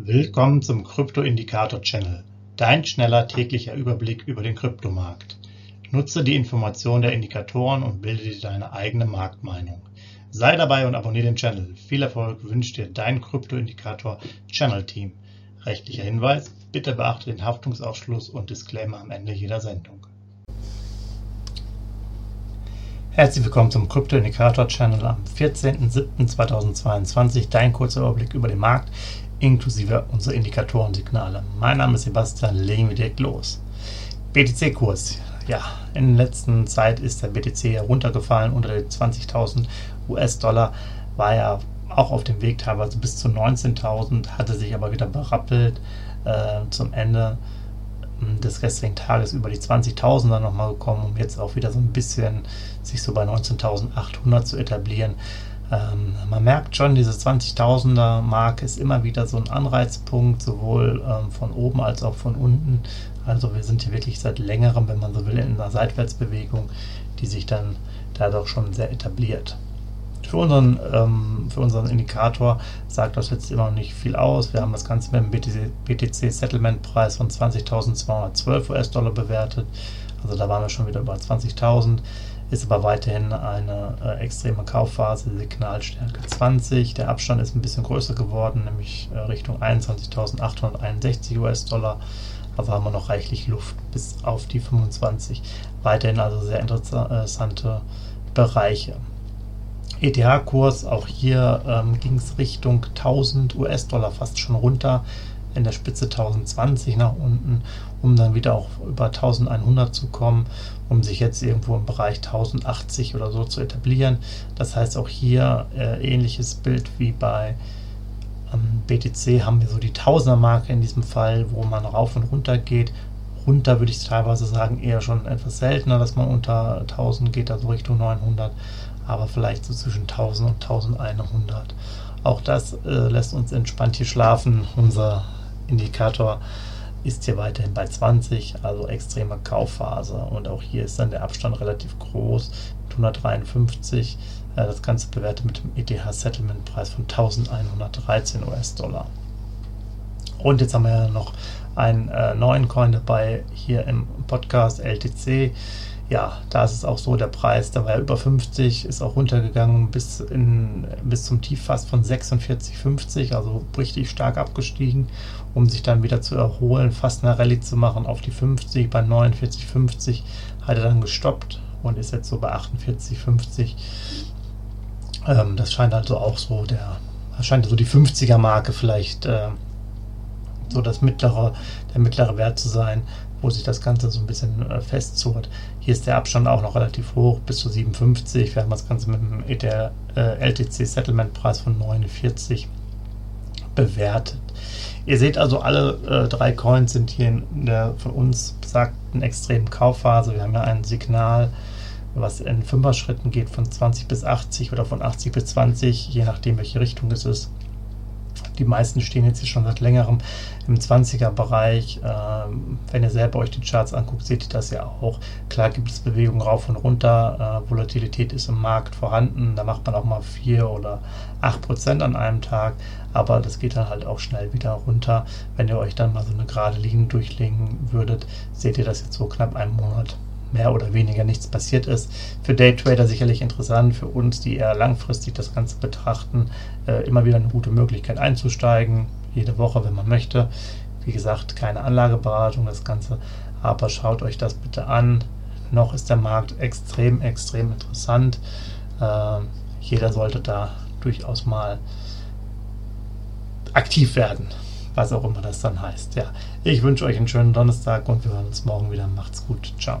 Willkommen zum Krypto-Indikator-Channel, dein schneller täglicher Überblick über den Kryptomarkt. Nutze die Informationen der Indikatoren und bilde dir deine eigene Marktmeinung. Sei dabei und abonniere den Channel. Viel Erfolg wünscht dir dein Krypto-Indikator-Channel-Team. Rechtlicher Hinweis, bitte beachte den Haftungsausschluss und Disclaimer am Ende jeder Sendung. Herzlich willkommen zum Krypto-Indikator-Channel am 14.07.2022. Dein kurzer Überblick über den Markt inklusive unserer Indikatorensignale. Mein Name ist Sebastian, legen wir direkt los. BTC-Kurs. Ja, in der letzten Zeit ist der BTC heruntergefallen unter die 20.000 US-Dollar, war ja auch auf dem Weg teilweise bis zu 19.000, hatte sich aber wieder berappelt äh, zum Ende hm, des gestrigen Tages über die 20.000er nochmal gekommen, um jetzt auch wieder so ein bisschen sich so bei 19.800 zu etablieren. Ähm, man merkt schon, diese 20.000er Mark ist immer wieder so ein Anreizpunkt, sowohl ähm, von oben als auch von unten. Also wir sind hier wirklich seit längerem, wenn man so will, in einer Seitwärtsbewegung, die sich dann da doch schon sehr etabliert. Für unseren, ähm, für unseren Indikator sagt das jetzt immer noch nicht viel aus. Wir haben das Ganze mit dem BTC, BTC Settlement Preis von 20.212 US-Dollar bewertet. Also da waren wir schon wieder über 20.000 ist aber weiterhin eine äh, extreme Kaufphase, Signalstärke 20. Der Abstand ist ein bisschen größer geworden, nämlich äh, Richtung 21.861 US-Dollar. Also haben wir noch reichlich Luft bis auf die 25. Weiterhin also sehr interessante Bereiche. ETH-Kurs, auch hier ähm, ging es Richtung 1000 US-Dollar fast schon runter in der Spitze 1020 nach unten, um dann wieder auch über 1100 zu kommen, um sich jetzt irgendwo im Bereich 1080 oder so zu etablieren. Das heißt auch hier äh, ähnliches Bild wie bei ähm, BTC haben wir so die Tausender-Marke in diesem Fall, wo man rauf und runter geht. Runter würde ich teilweise sagen, eher schon etwas seltener, dass man unter 1000 geht, also Richtung 900, aber vielleicht so zwischen 1000 und 1100. Auch das äh, lässt uns entspannt hier schlafen. Unser Indikator ist hier weiterhin bei 20, also extreme Kaufphase. Und auch hier ist dann der Abstand relativ groß mit 153. Äh, das Ganze bewertet mit dem ETH Settlement Preis von 1113 US-Dollar. Und jetzt haben wir ja noch einen äh, neuen Coin dabei hier im Podcast LTC ja, da ist es auch so, der Preis, da war er über 50, ist auch runtergegangen bis, in, bis zum Tief fast von 46,50, also richtig stark abgestiegen, um sich dann wieder zu erholen, fast eine Rallye zu machen auf die 50, bei 49,50 hat er dann gestoppt und ist jetzt so bei 48,50. Ähm, das scheint also auch so der, scheint so die 50er Marke vielleicht äh, so das mittlere, der mittlere Wert zu sein wo sich das Ganze so ein bisschen äh, festzurrt. Hier ist der Abstand auch noch relativ hoch, bis zu 57. Wir haben das Ganze mit dem äh, LTC Settlement Preis von 49 bewertet. Ihr seht also, alle äh, drei Coins sind hier in der von uns besagten extremen Kaufphase. Wir haben ja ein Signal, was in Fünfer-Schritten geht von 20 bis 80 oder von 80 bis 20, je nachdem, welche Richtung es ist. Die meisten stehen jetzt schon seit längerem im 20er-Bereich. Ähm, wenn ihr selber euch die Charts anguckt, seht ihr das ja auch. Klar gibt es Bewegungen rauf und runter. Äh, Volatilität ist im Markt vorhanden. Da macht man auch mal 4 oder 8 Prozent an einem Tag. Aber das geht dann halt auch schnell wieder runter. Wenn ihr euch dann mal so eine gerade Linie durchlegen würdet, seht ihr das jetzt so knapp einen Monat mehr oder weniger nichts passiert ist. Für Daytrader sicherlich interessant, für uns, die eher langfristig das Ganze betrachten, äh, immer wieder eine gute Möglichkeit einzusteigen, jede Woche, wenn man möchte. Wie gesagt, keine Anlageberatung, das Ganze, aber schaut euch das bitte an. Noch ist der Markt extrem, extrem interessant. Äh, jeder sollte da durchaus mal aktiv werden was auch immer das dann heißt. Ja, ich wünsche euch einen schönen Donnerstag und wir hören uns morgen wieder. Macht's gut. Ciao.